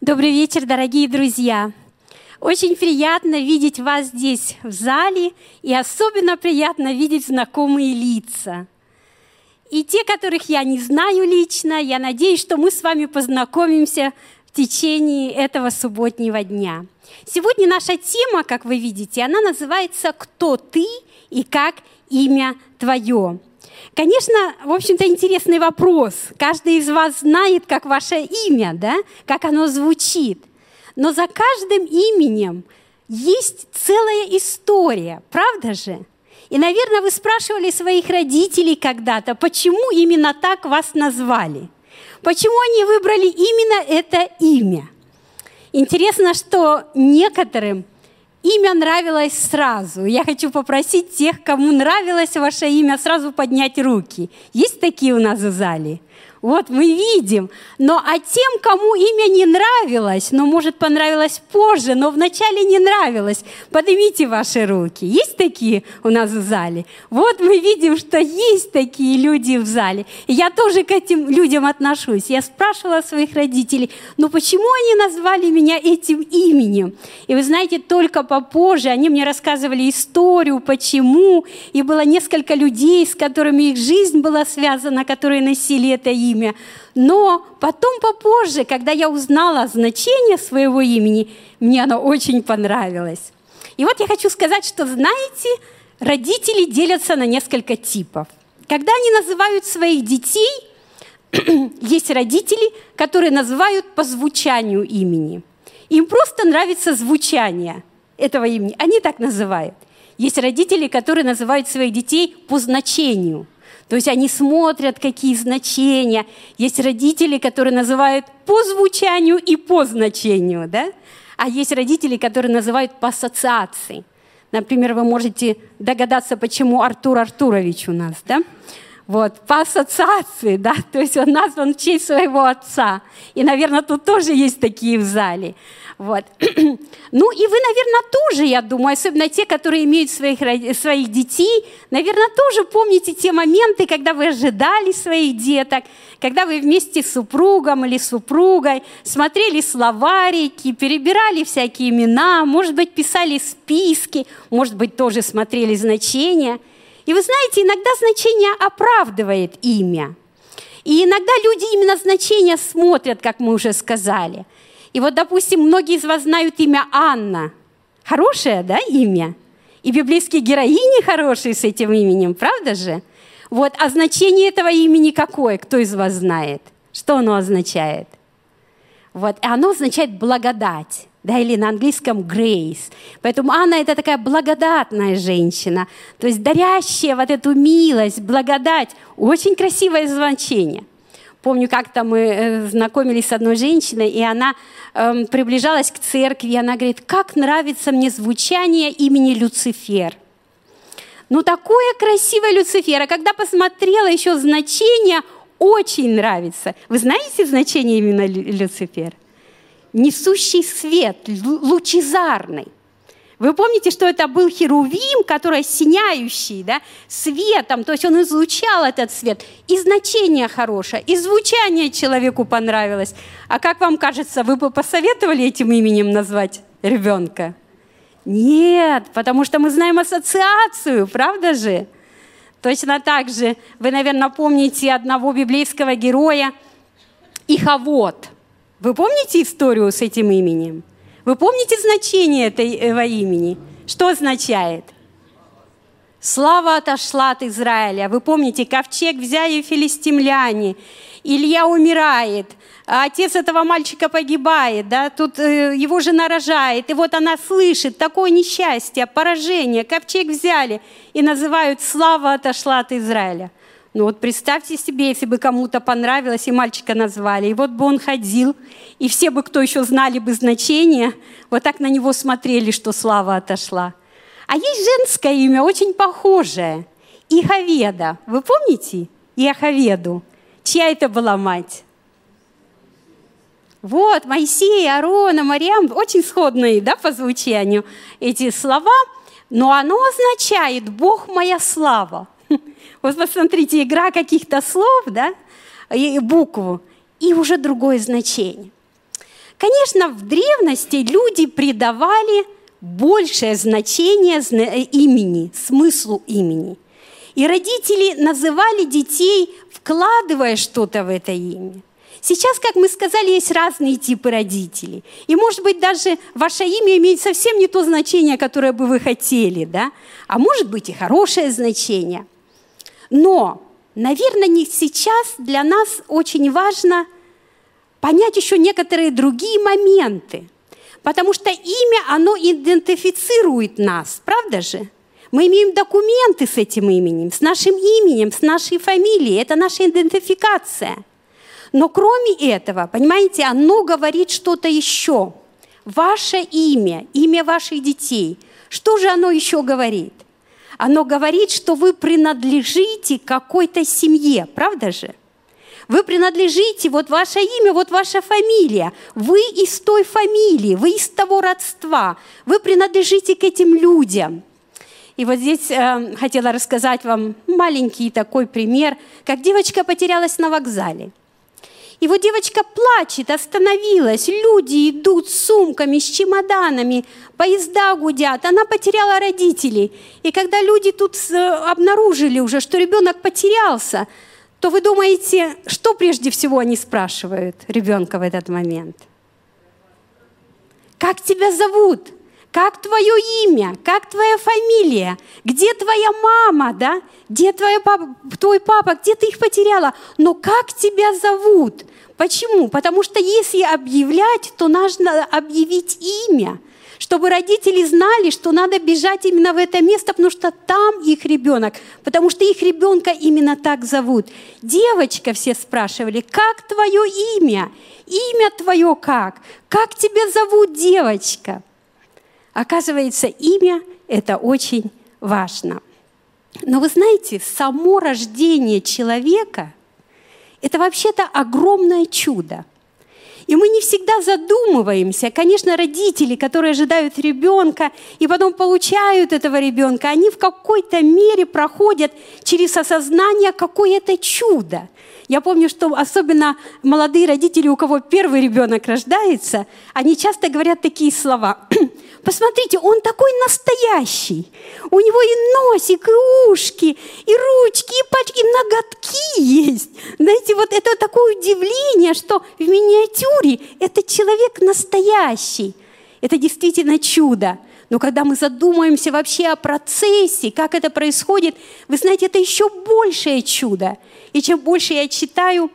Добрый вечер, дорогие друзья! Очень приятно видеть вас здесь в зале, и особенно приятно видеть знакомые лица. И те, которых я не знаю лично, я надеюсь, что мы с вами познакомимся в течение этого субботнего дня. Сегодня наша тема, как вы видите, она называется «Кто ты и как имя твое?». Конечно, в общем-то, интересный вопрос. Каждый из вас знает, как ваше имя, да? как оно звучит. Но за каждым именем есть целая история, правда же? И, наверное, вы спрашивали своих родителей когда-то, почему именно так вас назвали? Почему они выбрали именно это имя? Интересно, что некоторым Имя нравилось сразу. Я хочу попросить тех, кому нравилось ваше имя, сразу поднять руки. Есть такие у нас в зале? Вот мы видим. Но а тем, кому имя не нравилось, но может понравилось позже, но вначале не нравилось, поднимите ваши руки. Есть такие у нас в зале? Вот мы видим, что есть такие люди в зале. И я тоже к этим людям отношусь. Я спрашивала своих родителей, ну почему они назвали меня этим именем? И вы знаете, только попозже они мне рассказывали историю, почему. И было несколько людей, с которыми их жизнь была связана, которые носили это имя имя. Но потом попозже, когда я узнала значение своего имени, мне оно очень понравилось. И вот я хочу сказать, что, знаете, родители делятся на несколько типов. Когда они называют своих детей, есть родители, которые называют по звучанию имени. Им просто нравится звучание этого имени. Они так называют. Есть родители, которые называют своих детей по значению – то есть они смотрят, какие значения. Есть родители, которые называют по звучанию и по значению, да? А есть родители, которые называют по ассоциации. Например, вы можете догадаться, почему Артур Артурович у нас, да? Вот, по ассоциации, да, то есть он назван в честь своего отца. И, наверное, тут тоже есть такие в зале. Вот. Ну и вы, наверное, тоже, я думаю, особенно те, которые имеют своих, своих детей, наверное, тоже помните те моменты, когда вы ожидали своих деток, когда вы вместе с супругом или супругой смотрели словарики, перебирали всякие имена, может быть, писали списки, может быть, тоже смотрели значения. И вы знаете, иногда значение оправдывает имя. И иногда люди именно значения смотрят, как мы уже сказали – и вот, допустим, многие из вас знают имя Анна. Хорошее, да, имя? И библейские героини хорошие с этим именем, правда же? Вот, а значение этого имени какое? Кто из вас знает? Что оно означает? Вот, и оно означает благодать, да, или на английском grace. Поэтому Анна – это такая благодатная женщина, то есть дарящая вот эту милость, благодать. Очень красивое значение. Помню, как-то мы э, знакомились с одной женщиной, и она э, приближалась к церкви, и она говорит, как нравится мне звучание имени Люцифер. Ну, такое красивое Люцифер. А когда посмотрела еще значение, очень нравится. Вы знаете значение именно Люцифер? Несущий свет, лучезарный. Вы помните, что это был херувим, который сияющий да, светом, то есть он излучал этот свет. И значение хорошее, и звучание человеку понравилось. А как вам кажется, вы бы посоветовали этим именем назвать ребенка? Нет, потому что мы знаем ассоциацию, правда же? Точно так же вы, наверное, помните одного библейского героя Иховод. Вы помните историю с этим именем? Вы помните значение этого имени? Что означает? Слава отошла от Израиля. Вы помните, ковчег взяли филистимляне. Илья умирает. А отец этого мальчика погибает, да, тут э, его жена рожает, и вот она слышит такое несчастье, поражение, ковчег взяли и называют «Слава отошла от Израиля». Ну вот представьте себе, если бы кому-то понравилось, и мальчика назвали, и вот бы он ходил, и все бы, кто еще знали бы значение, вот так на него смотрели, что слава отошла. А есть женское имя, очень похожее. Иховеда. Вы помните Иоховеду? Чья это была мать? Вот, Моисей, Аарона, Мариам, очень сходные да, по звучанию эти слова, но оно означает «Бог моя слава». Вот посмотрите, игра каких-то слов, да, и букву, и уже другое значение. Конечно, в древности люди придавали большее значение имени, смыслу имени. И родители называли детей, вкладывая что-то в это имя. Сейчас, как мы сказали, есть разные типы родителей. И, может быть, даже ваше имя имеет совсем не то значение, которое бы вы хотели, да? А может быть и хорошее значение. Но, наверное, не сейчас для нас очень важно понять еще некоторые другие моменты. Потому что имя, оно идентифицирует нас, правда же? Мы имеем документы с этим именем, с нашим именем, с нашей фамилией. Это наша идентификация – но кроме этого, понимаете, оно говорит что-то еще. Ваше имя, имя ваших детей. Что же оно еще говорит? Оно говорит, что вы принадлежите какой-то семье, правда же? Вы принадлежите, вот ваше имя, вот ваша фамилия. Вы из той фамилии, вы из того родства. Вы принадлежите к этим людям. И вот здесь э, хотела рассказать вам маленький такой пример, как девочка потерялась на вокзале. И вот девочка плачет, остановилась, люди идут с сумками, с чемоданами, поезда гудят, она потеряла родителей. И когда люди тут обнаружили уже, что ребенок потерялся, то вы думаете, что прежде всего они спрашивают ребенка в этот момент? Как тебя зовут? Как твое имя? Как твоя фамилия? Где твоя мама, да? Где твоя папа, твой папа? Где ты их потеряла? Но как тебя зовут? Почему? Потому что если объявлять, то нужно объявить имя, чтобы родители знали, что надо бежать именно в это место, потому что там их ребенок, потому что их ребенка именно так зовут. Девочка все спрашивали, как твое имя? Имя твое как? Как тебя зовут, девочка? Оказывается, имя – это очень важно. Но вы знаете, само рождение человека – это вообще-то огромное чудо. И мы не всегда задумываемся. Конечно, родители, которые ожидают ребенка и потом получают этого ребенка, они в какой-то мере проходят через осознание, какое это чудо. Я помню, что особенно молодые родители, у кого первый ребенок рождается, они часто говорят такие слова. Посмотрите, он такой настоящий. У него и носик, и ушки, и ручки, и пачки, и ноготки есть. Знаете, вот это такое удивление, что в миниатюре этот человек настоящий. Это действительно чудо. Но когда мы задумаемся вообще о процессе, как это происходит, вы знаете, это еще большее чудо. И чем больше я читаю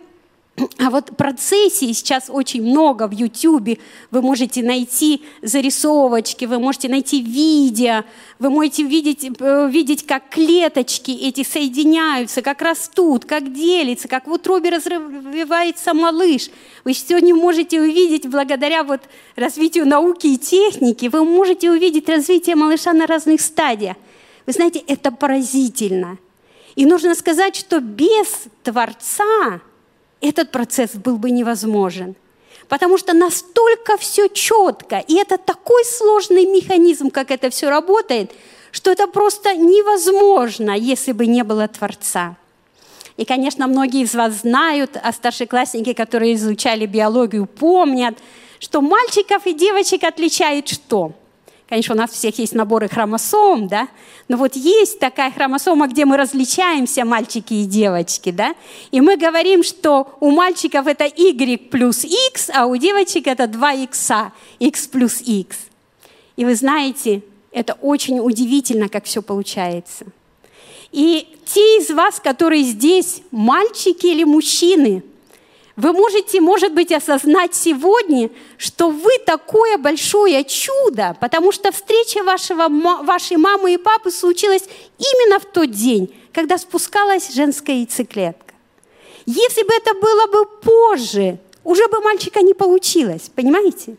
а вот процессии сейчас очень много в YouTube. Вы можете найти зарисовочки, вы можете найти видео, вы можете видеть, э, видеть, как клеточки эти соединяются, как растут, как делятся, как в утробе развивается малыш. Вы сегодня можете увидеть, благодаря вот развитию науки и техники, вы можете увидеть развитие малыша на разных стадиях. Вы знаете, это поразительно. И нужно сказать, что без Творца – этот процесс был бы невозможен. Потому что настолько все четко, и это такой сложный механизм, как это все работает, что это просто невозможно, если бы не было Творца. И, конечно, многие из вас знают, а старшеклассники, которые изучали биологию, помнят, что мальчиков и девочек отличает что? Конечно, у нас всех есть наборы хромосом, да, но вот есть такая хромосома, где мы различаемся, мальчики и девочки, да, и мы говорим, что у мальчиков это Y плюс X, а у девочек это 2 X, X плюс X. И вы знаете, это очень удивительно, как все получается. И те из вас, которые здесь, мальчики или мужчины – вы можете, может быть, осознать сегодня, что вы такое большое чудо, потому что встреча вашего, вашей мамы и папы случилась именно в тот день, когда спускалась женская яйцеклетка. Если бы это было бы позже, уже бы мальчика не получилось, понимаете?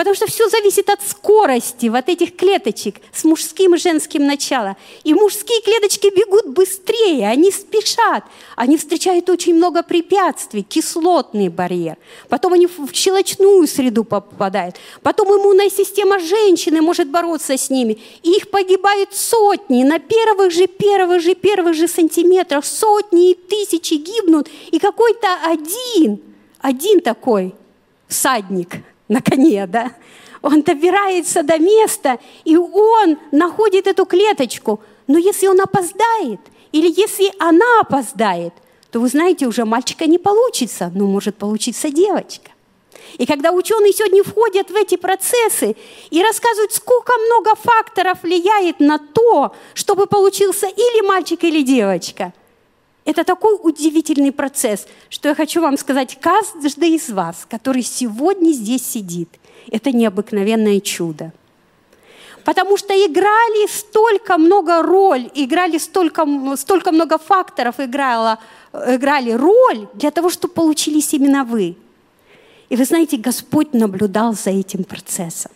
Потому что все зависит от скорости вот этих клеточек с мужским и женским началом. И мужские клеточки бегут быстрее, они спешат. Они встречают очень много препятствий, кислотный барьер. Потом они в щелочную среду попадают. Потом иммунная система женщины может бороться с ними. И их погибают сотни на первых же, первых же, первых же сантиметрах. Сотни и тысячи гибнут. И какой-то один, один такой всадник – на коне, да? Он добирается до места, и он находит эту клеточку. Но если он опоздает, или если она опоздает, то вы знаете, уже мальчика не получится, но может получиться девочка. И когда ученые сегодня входят в эти процессы и рассказывают, сколько много факторов влияет на то, чтобы получился или мальчик, или девочка, это такой удивительный процесс, что я хочу вам сказать, каждый из вас, который сегодня здесь сидит, это необыкновенное чудо. Потому что играли столько много роль, играли столько, столько много факторов играло, играли роль для того, чтобы получились именно вы – и вы знаете, Господь наблюдал за этим процессом.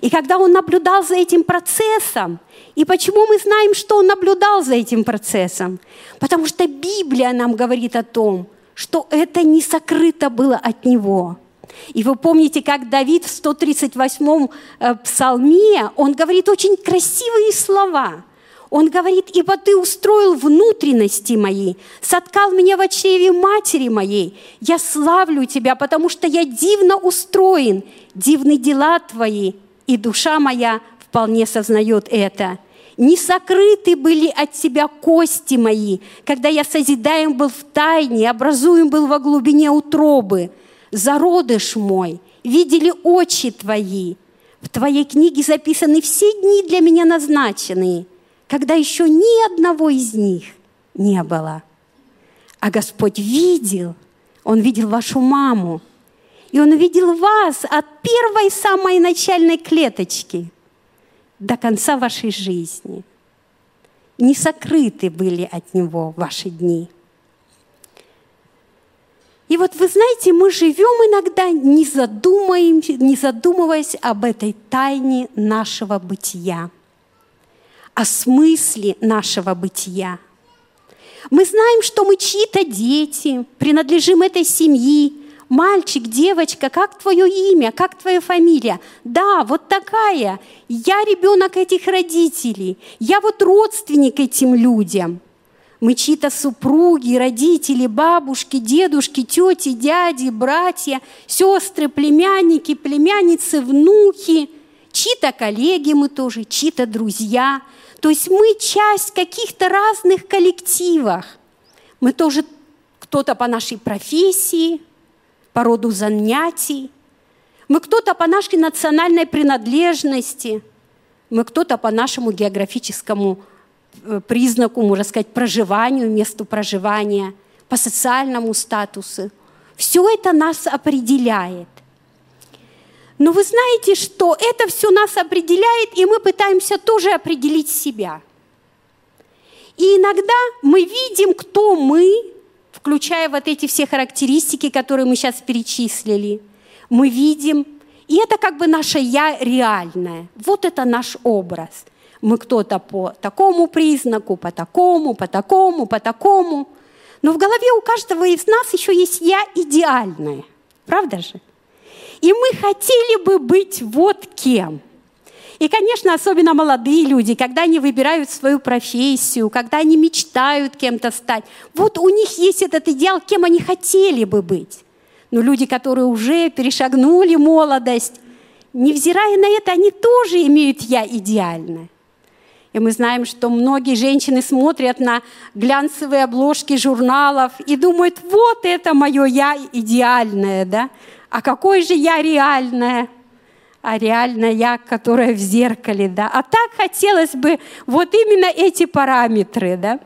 И когда Он наблюдал за этим процессом, и почему мы знаем, что Он наблюдал за этим процессом? Потому что Библия нам говорит о том, что это не сокрыто было от Него. И вы помните, как Давид в 138-м э, псалме, он говорит очень красивые слова – он говорит, ибо ты устроил внутренности мои, соткал меня в чреве матери моей. Я славлю тебя, потому что я дивно устроен, дивны дела твои, и душа моя вполне сознает это. Не сокрыты были от тебя кости мои, когда я созидаем был в тайне, образуем был во глубине утробы. Зародыш мой, видели очи твои. В твоей книге записаны все дни для меня назначенные – когда еще ни одного из них не было. А Господь видел, Он видел вашу маму, и Он видел вас от первой самой начальной клеточки до конца вашей жизни. Не сокрыты были от Него ваши дни. И вот вы знаете, мы живем иногда, не, задумаем, не задумываясь об этой тайне нашего бытия о смысле нашего бытия. Мы знаем, что мы чьи-то дети, принадлежим этой семье, мальчик, девочка, как твое имя, как твоя фамилия? Да, вот такая. Я ребенок этих родителей. Я вот родственник этим людям. Мы чьи-то супруги, родители, бабушки, дедушки, тети, дяди, братья, сестры, племянники, племянницы, внуки. Чьи-то коллеги мы тоже, чьи-то друзья – то есть мы часть каких-то разных коллективов. Мы тоже кто-то по нашей профессии, по роду занятий. Мы кто-то по нашей национальной принадлежности. Мы кто-то по нашему географическому э, признаку, можно сказать, проживанию, месту проживания, по социальному статусу. Все это нас определяет. Но вы знаете, что это все нас определяет, и мы пытаемся тоже определить себя. И иногда мы видим, кто мы, включая вот эти все характеристики, которые мы сейчас перечислили. Мы видим, и это как бы наше «я» реальное. Вот это наш образ. Мы кто-то по такому признаку, по такому, по такому, по такому. Но в голове у каждого из нас еще есть «я» идеальное. Правда же? И мы хотели бы быть вот кем. И, конечно, особенно молодые люди, когда они выбирают свою профессию, когда они мечтают кем-то стать, вот у них есть этот идеал, кем они хотели бы быть. Но люди, которые уже перешагнули молодость, невзирая на это, они тоже имеют «я» идеальное. И мы знаем, что многие женщины смотрят на глянцевые обложки журналов и думают, вот это мое «я» идеальное, да? а какой же я реальная? А реальная я, которая в зеркале, да. А так хотелось бы вот именно эти параметры, да,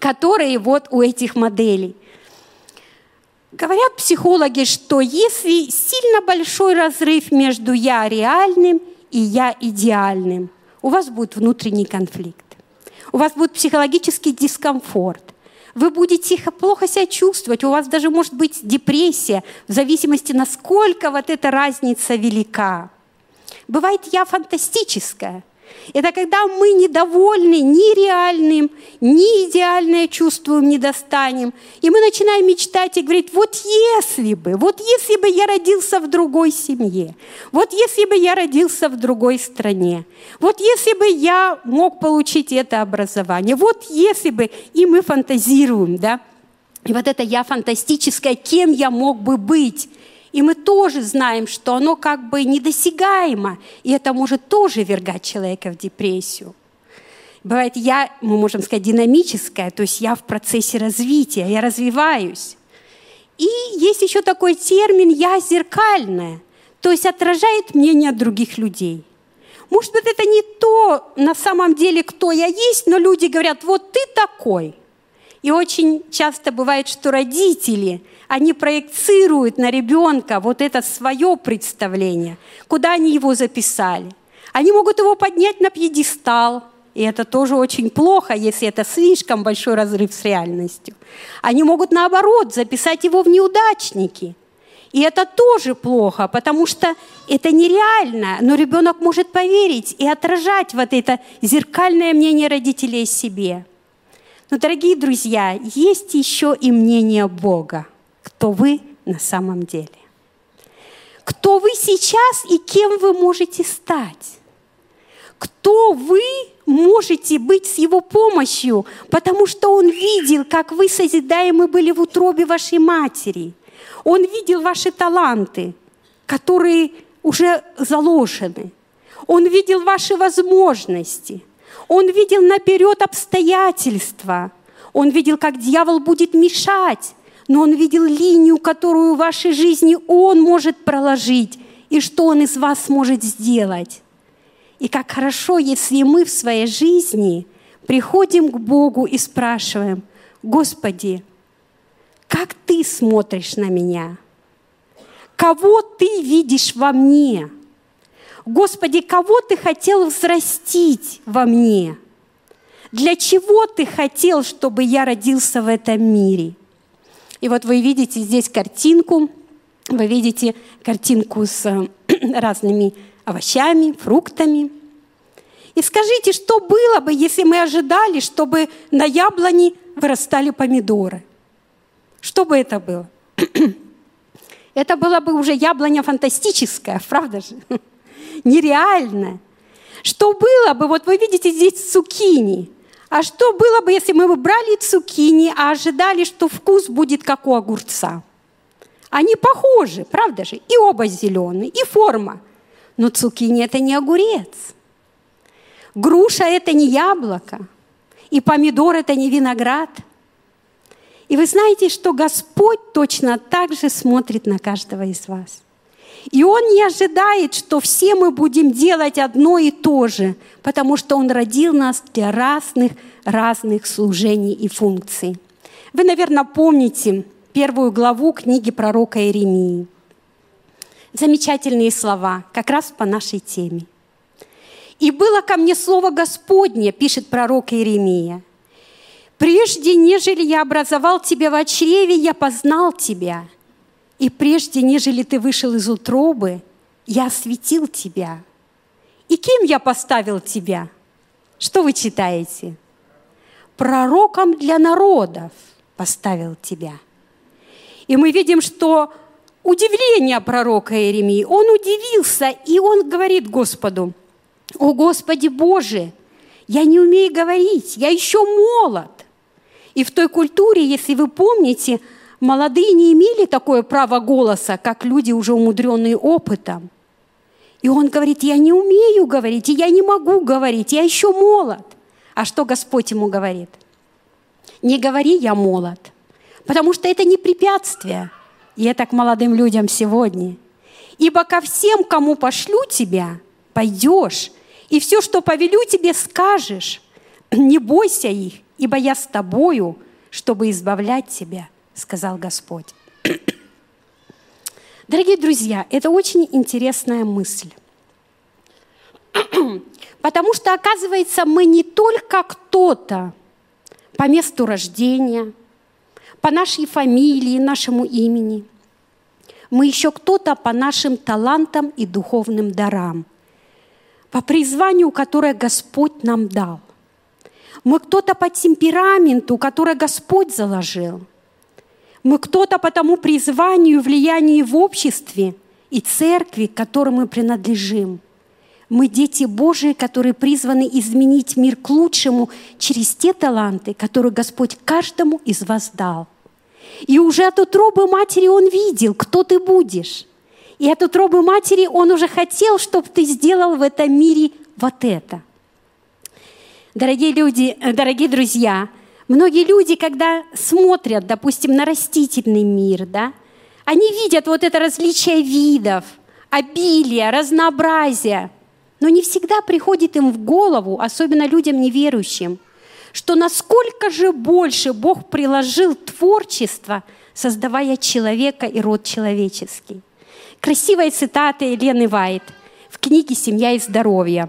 которые вот у этих моделей. Говорят психологи, что если сильно большой разрыв между я реальным и я идеальным, у вас будет внутренний конфликт, у вас будет психологический дискомфорт, вы будете плохо себя чувствовать, у вас даже может быть депрессия, в зависимости, насколько вот эта разница велика. Бывает я фантастическая – это когда мы недовольны ни реальным, ни идеальное чувствуем, не достанем. И мы начинаем мечтать и говорить, вот если бы, вот если бы я родился в другой семье, вот если бы я родился в другой стране, вот если бы я мог получить это образование, вот если бы, и мы фантазируем, да, и вот это я фантастическое, кем я мог бы быть. И мы тоже знаем, что оно как бы недосягаемо, и это может тоже вергать человека в депрессию. Бывает, я, мы можем сказать, динамическая, то есть я в процессе развития, я развиваюсь. И есть еще такой термин «я зеркальная», то есть отражает мнение других людей. Может быть, это не то на самом деле, кто я есть, но люди говорят, вот ты такой. И очень часто бывает, что родители, они проецируют на ребенка вот это свое представление, куда они его записали. Они могут его поднять на пьедестал – и это тоже очень плохо, если это слишком большой разрыв с реальностью. Они могут, наоборот, записать его в неудачники. И это тоже плохо, потому что это нереально, но ребенок может поверить и отражать вот это зеркальное мнение родителей себе. Но, дорогие друзья, есть еще и мнение Бога, кто вы на самом деле. Кто вы сейчас и кем вы можете стать кто вы можете быть с Его помощью, потому что Он видел, как вы созидаемы были в утробе вашей матери. Он видел ваши таланты, которые уже заложены. Он видел ваши возможности. Он видел наперед обстоятельства. Он видел, как дьявол будет мешать. Но он видел линию, которую в вашей жизни он может проложить, и что он из вас может сделать. И как хорошо, если мы в своей жизни приходим к Богу и спрашиваем, Господи, как Ты смотришь на меня? Кого Ты видишь во мне? Господи, кого Ты хотел взрастить во мне? Для чего Ты хотел, чтобы я родился в этом мире? И вот вы видите здесь картинку, вы видите картинку с разными овощами, фруктами. И скажите, что было бы, если мы ожидали, чтобы на яблоне вырастали помидоры? Что бы это было? Это была бы уже яблоня фантастическая, правда же? Нереальная. Что было бы, вот вы видите здесь цукини. А что было бы, если мы бы брали цукини, а ожидали, что вкус будет как у огурца? Они похожи, правда же? И оба зеленые, и форма – но цукини – это не огурец. Груша – это не яблоко. И помидор – это не виноград. И вы знаете, что Господь точно так же смотрит на каждого из вас. И Он не ожидает, что все мы будем делать одно и то же, потому что Он родил нас для разных, разных служений и функций. Вы, наверное, помните первую главу книги пророка Иеремии замечательные слова, как раз по нашей теме. «И было ко мне слово Господне, пишет пророк Иеремия, «Прежде, нежели я образовал тебя в чреве, я познал тебя, и прежде, нежели ты вышел из утробы, я осветил тебя. И кем я поставил тебя?» Что вы читаете? «Пророком для народов поставил тебя». И мы видим, что удивление пророка Иеремии. Он удивился, и он говорит Господу, «О Господи Боже, я не умею говорить, я еще молод». И в той культуре, если вы помните, молодые не имели такое право голоса, как люди, уже умудренные опытом. И он говорит, я не умею говорить, и я не могу говорить, я еще молод. А что Господь ему говорит? Не говори, я молод, потому что это не препятствие – и это к молодым людям сегодня. Ибо ко всем, кому пошлю тебя, пойдешь, и все, что повелю тебе, скажешь. Не бойся их, ибо я с тобою, чтобы избавлять тебя, сказал Господь. Дорогие друзья, это очень интересная мысль. Потому что, оказывается, мы не только кто-то по месту рождения – по нашей фамилии, нашему имени. Мы еще кто-то по нашим талантам и духовным дарам, по призванию, которое Господь нам дал. Мы кто-то по темпераменту, который Господь заложил. Мы кто-то по тому призванию, влиянию в обществе и церкви, к которой мы принадлежим. Мы дети Божии, которые призваны изменить мир к лучшему через те таланты, которые Господь каждому из вас дал. И уже от утробы матери он видел, кто ты будешь. И от утробы матери он уже хотел, чтобы ты сделал в этом мире вот это. Дорогие люди, э, дорогие друзья, многие люди, когда смотрят, допустим, на растительный мир, да, они видят вот это различие видов, обилие, разнообразие, но не всегда приходит им в голову, особенно людям неверующим, что насколько же больше Бог приложил творчество, создавая человека и род человеческий. Красивая цитата Елены Вайт в книге «Семья и здоровье»,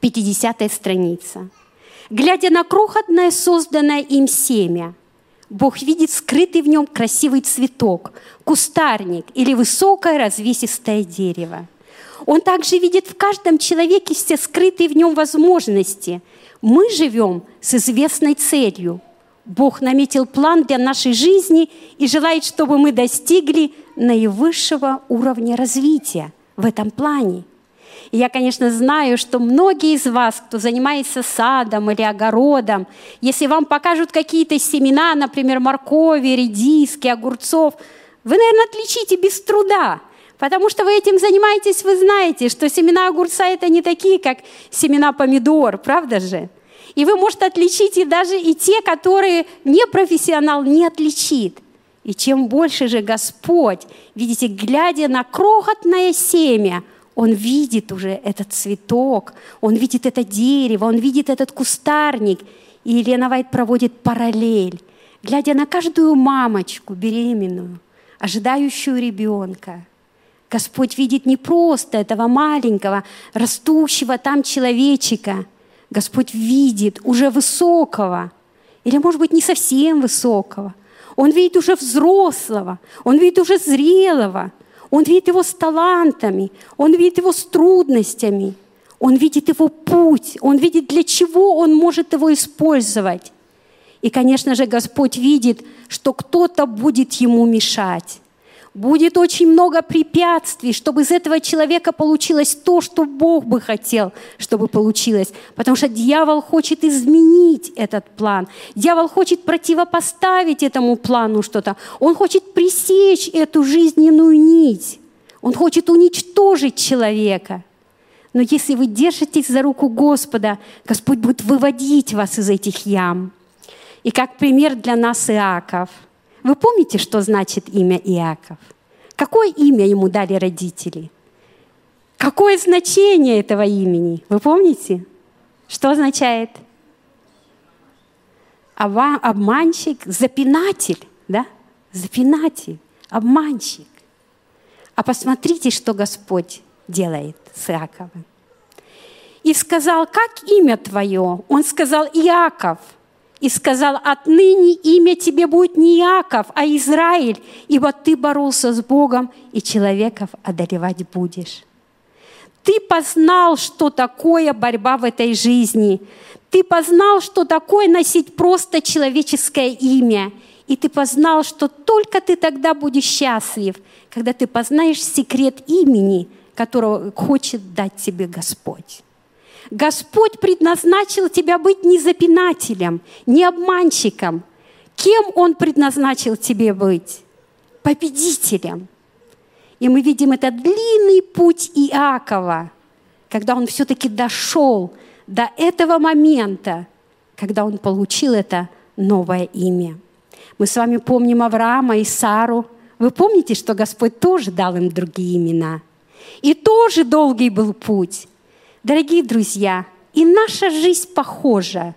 50 страница. «Глядя на крохотное созданное им семя, Бог видит скрытый в нем красивый цветок, кустарник или высокое развесистое дерево. Он также видит в каждом человеке все скрытые в нем возможности – мы живем с известной целью. Бог наметил план для нашей жизни и желает, чтобы мы достигли наивысшего уровня развития в этом плане. И я, конечно, знаю, что многие из вас, кто занимается садом или огородом, если вам покажут какие-то семена, например, моркови, редиски, огурцов, вы, наверное, отличите без труда, потому что вы этим занимаетесь, вы знаете, что семена огурца – это не такие, как семена помидор, правда же? И вы, может, отличите даже и те, которые не профессионал, не отличит. И чем больше же Господь, видите, глядя на крохотное семя, Он видит уже этот цветок, Он видит это дерево, Он видит этот кустарник. И Елена Вайт проводит параллель, глядя на каждую мамочку беременную, ожидающую ребенка. Господь видит не просто этого маленького, растущего там человечика – Господь видит уже высокого, или, может быть, не совсем высокого. Он видит уже взрослого, он видит уже зрелого, он видит его с талантами, он видит его с трудностями, он видит его путь, он видит, для чего он может его использовать. И, конечно же, Господь видит, что кто-то будет ему мешать будет очень много препятствий, чтобы из этого человека получилось то, что Бог бы хотел, чтобы получилось. Потому что дьявол хочет изменить этот план. Дьявол хочет противопоставить этому плану что-то. Он хочет пресечь эту жизненную нить. Он хочет уничтожить человека. Но если вы держитесь за руку Господа, Господь будет выводить вас из этих ям. И как пример для нас Иаков – вы помните, что значит имя Иаков? Какое имя ему дали родители? Какое значение этого имени? Вы помните? Что означает? Обманщик, запинатель, да? Запинатель, обманщик. А посмотрите, что Господь делает с Иаковым. И сказал, как имя твое? Он сказал, Иаков – и сказал, отныне имя тебе будет не Иаков, а Израиль, ибо ты боролся с Богом и человеков одолевать будешь. Ты познал, что такое борьба в этой жизни. Ты познал, что такое носить просто человеческое имя. И ты познал, что только ты тогда будешь счастлив, когда ты познаешь секрет имени, которого хочет дать тебе Господь. Господь предназначил тебя быть не запинателем, не обманщиком. Кем Он предназначил тебе быть? Победителем. И мы видим этот длинный путь Иакова, когда он все-таки дошел до этого момента, когда он получил это новое имя. Мы с вами помним Авраама и Сару. Вы помните, что Господь тоже дал им другие имена? И тоже долгий был путь. Дорогие друзья, и наша жизнь похожа.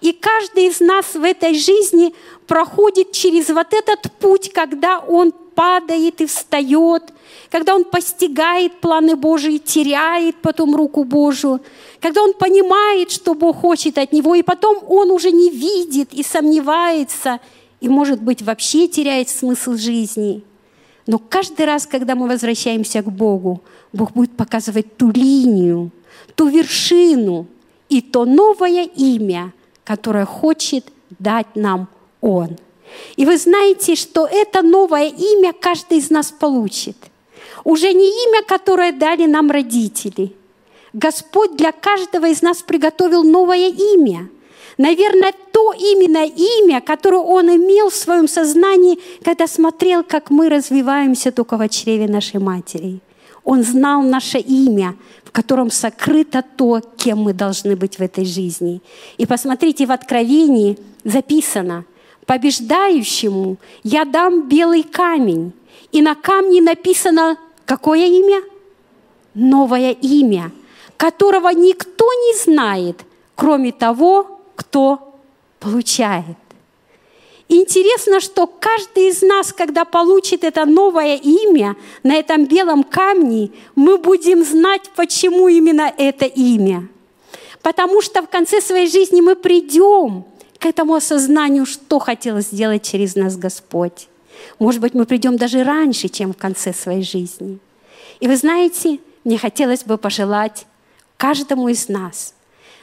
И каждый из нас в этой жизни проходит через вот этот путь, когда он падает и встает, когда он постигает планы Божии, теряет потом руку Божию, когда он понимает, что Бог хочет от него, и потом он уже не видит и сомневается, и, может быть, вообще теряет смысл жизни. Но каждый раз, когда мы возвращаемся к Богу, Бог будет показывать ту линию, ту вершину и то новое имя, которое хочет дать нам Он. И вы знаете, что это новое имя каждый из нас получит. Уже не имя, которое дали нам родители. Господь для каждого из нас приготовил новое имя. Наверное, то именно имя, которое он имел в своем сознании, когда смотрел, как мы развиваемся только в чреве нашей матери. Он знал наше имя, в котором сокрыто то, кем мы должны быть в этой жизни. И посмотрите, в Откровении записано, «Побеждающему я дам белый камень, и на камне написано какое имя? Новое имя, которого никто не знает, кроме того, кто получает. Интересно, что каждый из нас, когда получит это новое имя на этом белом камне, мы будем знать, почему именно это имя. Потому что в конце своей жизни мы придем к этому осознанию, что хотел сделать через нас Господь. Может быть, мы придем даже раньше, чем в конце своей жизни. И вы знаете, мне хотелось бы пожелать каждому из нас,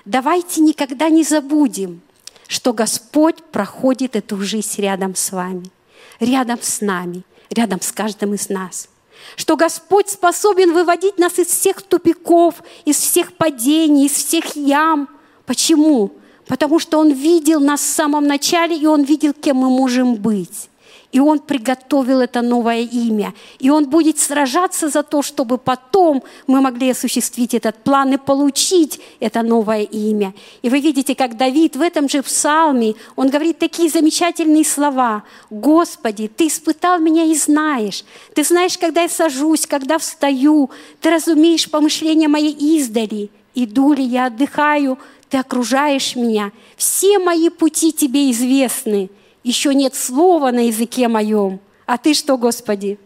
давайте никогда не забудем, что Господь проходит эту жизнь рядом с вами, рядом с нами, рядом с каждым из нас. Что Господь способен выводить нас из всех тупиков, из всех падений, из всех ям. Почему? Потому что Он видел нас в самом начале, и Он видел, кем мы можем быть. И Он приготовил это новое имя. И Он будет сражаться за то, чтобы потом мы могли осуществить этот план и получить это новое имя. И вы видите, как Давид в этом же псалме, он говорит такие замечательные слова. «Господи, Ты испытал меня и знаешь. Ты знаешь, когда я сажусь, когда встаю. Ты разумеешь помышления мои издали. Иду ли я, отдыхаю, Ты окружаешь меня. Все мои пути Тебе известны» еще нет слова на языке моем. А ты что, Господи?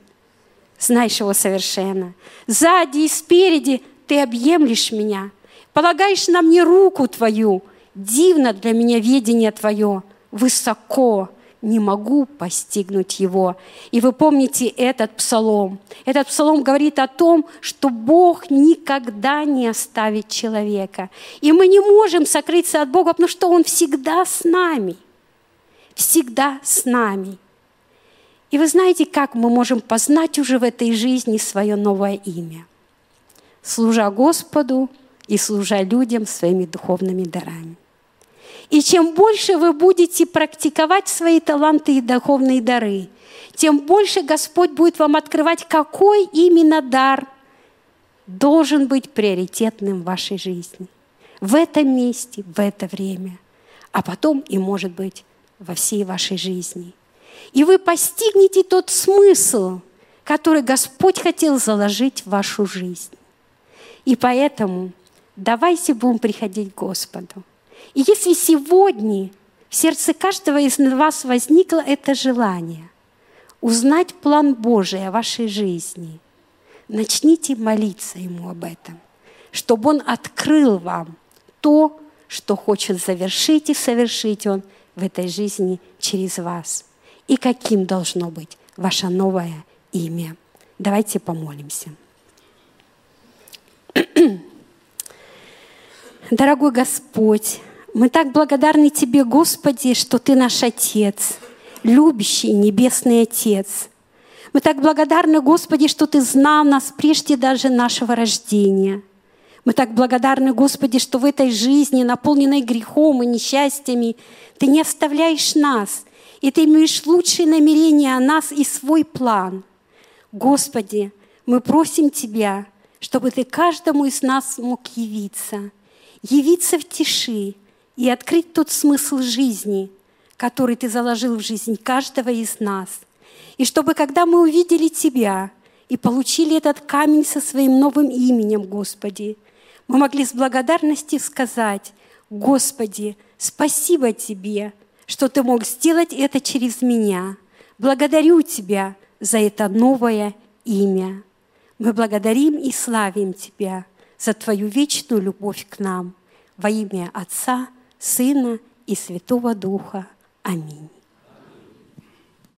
Знаешь его совершенно. Сзади и спереди ты объемлешь меня. Полагаешь на мне руку твою. Дивно для меня видение твое. Высоко не могу постигнуть его. И вы помните этот псалом. Этот псалом говорит о том, что Бог никогда не оставит человека. И мы не можем сокрыться от Бога, потому что Он всегда с нами всегда с нами. И вы знаете, как мы можем познать уже в этой жизни свое новое имя? Служа Господу и служа людям своими духовными дарами. И чем больше вы будете практиковать свои таланты и духовные дары, тем больше Господь будет вам открывать, какой именно дар должен быть приоритетным в вашей жизни. В этом месте, в это время. А потом и, может быть, во всей вашей жизни. И вы постигнете тот смысл, который Господь хотел заложить в вашу жизнь. И поэтому давайте будем приходить к Господу. И если сегодня в сердце каждого из вас возникло это желание узнать план Божий о вашей жизни, начните молиться Ему об этом, чтобы Он открыл вам то, что хочет завершить и совершить Он – в этой жизни через вас. И каким должно быть ваше новое имя. Давайте помолимся. Дорогой Господь, мы так благодарны Тебе, Господи, что Ты наш Отец, любящий Небесный Отец. Мы так благодарны, Господи, что Ты знал нас прежде даже нашего рождения – мы так благодарны, Господи, что в этой жизни, наполненной грехом и несчастьями, Ты не оставляешь нас, и Ты имеешь лучшие намерения о нас и свой план. Господи, мы просим Тебя, чтобы Ты каждому из нас мог явиться, явиться в тиши и открыть тот смысл жизни, который Ты заложил в жизнь каждого из нас. И чтобы, когда мы увидели Тебя и получили этот камень со своим новым именем, Господи, мы могли с благодарностью сказать, Господи, спасибо Тебе, что Ты мог сделать это через меня. Благодарю Тебя за это новое имя. Мы благодарим и славим Тебя за Твою вечную любовь к нам. Во имя Отца, Сына и Святого Духа. Аминь.